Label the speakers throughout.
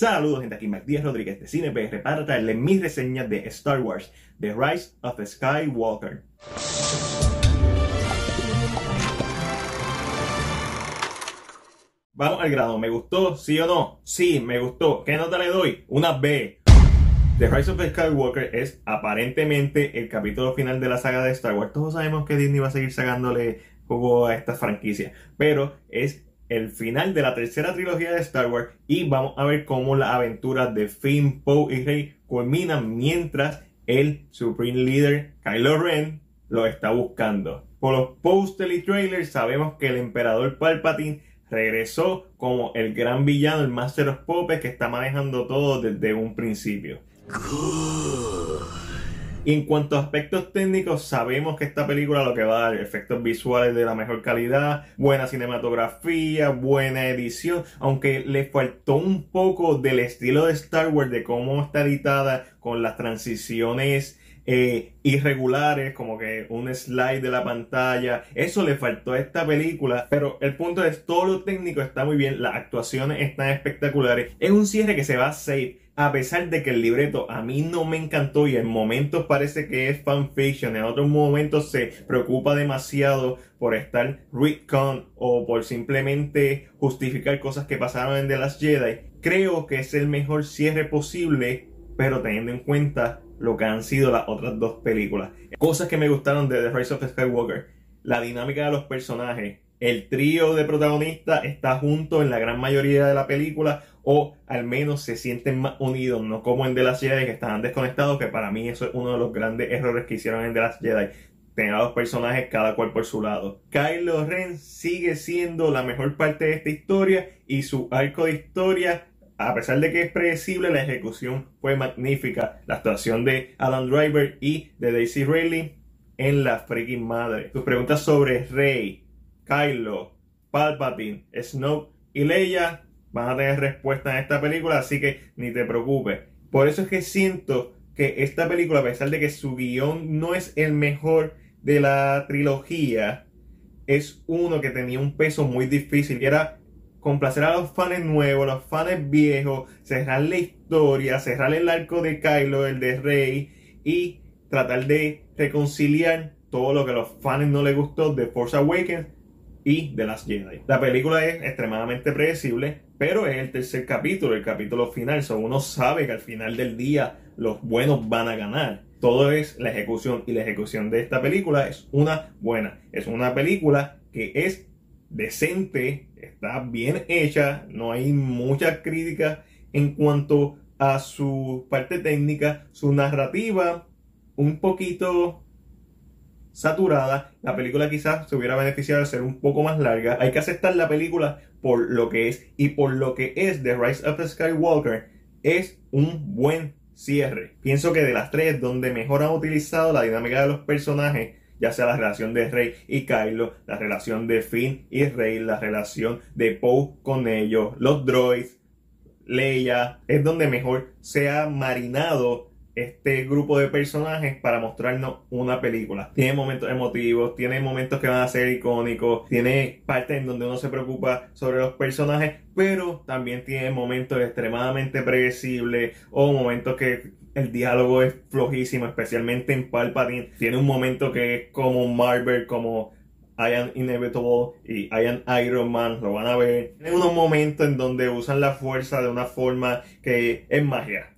Speaker 1: Saludos gente, aquí Mac Rodríguez de CinePR para traerles mis reseñas de Star Wars, The Rise of Skywalker. Vamos al grado, ¿me gustó? ¿Sí o no? Sí, me gustó. ¿Qué nota le doy? Una B. The Rise of Skywalker es aparentemente el capítulo final de la saga de Star Wars. Todos sabemos que Disney va a seguir sacándole juego a esta franquicia, pero es el final de la tercera trilogía de Star Wars y vamos a ver cómo las aventuras de Finn, Poe y Rey culminan mientras el Supreme Leader Kylo Ren lo está buscando. Por los posters y trailers sabemos que el emperador Palpatine regresó como el gran villano, el Master of Puppets que está manejando todo desde un principio. En cuanto a aspectos técnicos, sabemos que esta película lo que va a dar efectos visuales de la mejor calidad, buena cinematografía, buena edición, aunque le faltó un poco del estilo de Star Wars, de cómo está editada con las transiciones eh, irregulares, como que un slide de la pantalla. Eso le faltó a esta película, pero el punto es todo lo técnico está muy bien, las actuaciones están espectaculares. Es un cierre que se va a safe a pesar de que el libreto a mí no me encantó y en momentos parece que es fanfiction, en otros momentos se preocupa demasiado por estar retcon o por simplemente justificar cosas que pasaron en The Last Jedi, creo que es el mejor cierre posible, pero teniendo en cuenta lo que han sido las otras dos películas. Cosas que me gustaron de The Rise of Skywalker, la dinámica de los personajes, el trío de protagonistas está junto en la gran mayoría de la película o al menos se sienten más unidos, no como en The Last Jedi que estaban desconectados, que para mí eso es uno de los grandes errores que hicieron en The Last Jedi. Tener a los personajes cada cual por su lado. Kylo Ren sigue siendo la mejor parte de esta historia y su arco de historia a pesar de que es predecible, la ejecución fue magnífica. La actuación de Adam Driver y de Daisy Ridley en la freaking madre. Tus preguntas sobre Rey, Kylo, Palpatine, Snoke y Leia van a tener respuesta en esta película, así que ni te preocupes. Por eso es que siento que esta película, a pesar de que su guion no es el mejor de la trilogía, es uno que tenía un peso muy difícil y era complacer a los fans nuevos, los fans viejos, cerrar la historia, cerrar el arco de Kylo, el de Rey y tratar de reconciliar todo lo que a los fans no les gustó de Force Awakens y de las Jedi. La película es extremadamente predecible, pero es el tercer capítulo, el capítulo final. So uno sabe que al final del día los buenos van a ganar. Todo es la ejecución y la ejecución de esta película es una buena. Es una película que es decente, está bien hecha, no hay muchas críticas en cuanto a su parte técnica, su narrativa un poquito saturada. La película quizás se hubiera beneficiado de ser un poco más larga. Hay que aceptar la película por lo que es y por lo que es The Rise of the Skywalker. Es un buen cierre. Pienso que de las tres donde mejor han utilizado la dinámica de los personajes, ya sea la relación de Rey y Kylo, la relación de Finn y Rey, la relación de Poe con ellos, los droids, Leia, es donde mejor se ha marinado este grupo de personajes para mostrarnos una película. Tiene momentos emotivos, tiene momentos que van a ser icónicos, tiene partes en donde uno se preocupa sobre los personajes, pero también tiene momentos extremadamente predecibles o momentos que el diálogo es flojísimo, especialmente en Palpatine. Tiene un momento que es como Marvel, como I Inevitable y Iron Man, lo van a ver. Tiene unos momentos en donde usan la fuerza de una forma que es magia.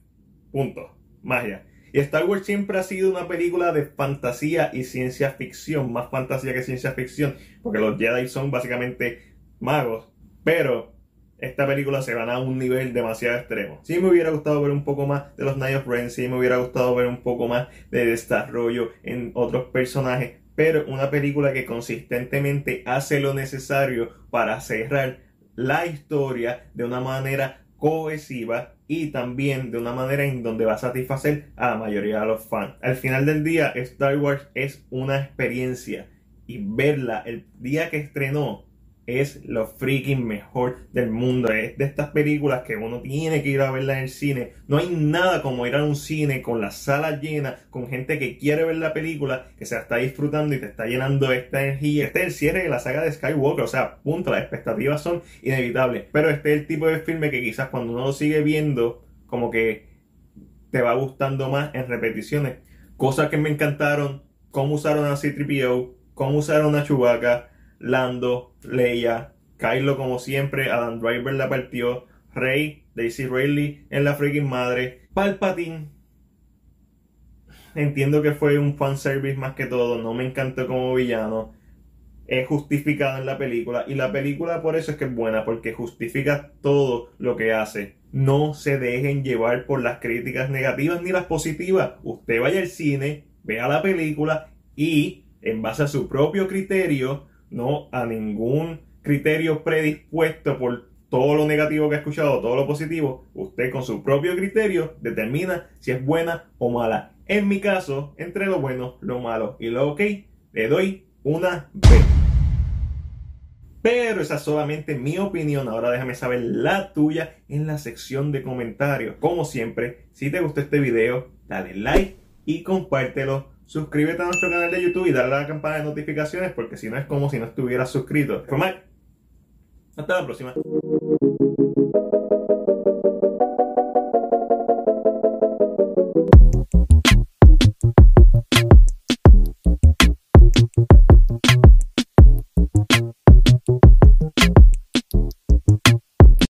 Speaker 1: Punto magia. Y Star Wars siempre ha sido una película de fantasía y ciencia ficción, más fantasía que ciencia ficción, porque los Jedi son básicamente magos, pero esta película se van a un nivel demasiado extremo. Sí me hubiera gustado ver un poco más de los Night of Ren, sí me hubiera gustado ver un poco más de desarrollo en otros personajes, pero una película que consistentemente hace lo necesario para cerrar la historia de una manera cohesiva y también de una manera en donde va a satisfacer a la mayoría de los fans. Al final del día, Star Wars es una experiencia y verla el día que estrenó es lo freaking mejor del mundo. Es de estas películas que uno tiene que ir a verla en el cine. No hay nada como ir a un cine con la sala llena, con gente que quiere ver la película, que se la está disfrutando y te está llenando esta energía. Este es el cierre de la saga de Skywalker. O sea, punto, las expectativas son inevitables. Pero este es el tipo de filme que quizás cuando uno lo sigue viendo, como que te va gustando más en repeticiones. Cosas que me encantaron, cómo usaron a C-3PO, cómo usaron a Chewbacca, Lando, Leia, Kylo como siempre, Adam Driver la partió, Rey, Daisy Ridley en la freaking madre, Palpatine. Entiendo que fue un fanservice más que todo, no me encantó como villano. Es justificado en la película y la película por eso es que es buena, porque justifica todo lo que hace. No se dejen llevar por las críticas negativas ni las positivas. Usted vaya al cine, vea la película y en base a su propio criterio no a ningún criterio predispuesto por todo lo negativo que ha escuchado, todo lo positivo, usted con su propio criterio determina si es buena o mala. En mi caso, entre lo bueno, lo malo y lo ok, le doy una B. Pero esa es solamente mi opinión. Ahora déjame saber la tuya en la sección de comentarios. Como siempre, si te gustó este video, dale like y compártelo suscríbete a nuestro canal de YouTube y dale a la campana de notificaciones porque si no es como si no estuvieras suscrito. Formal. Hasta la próxima.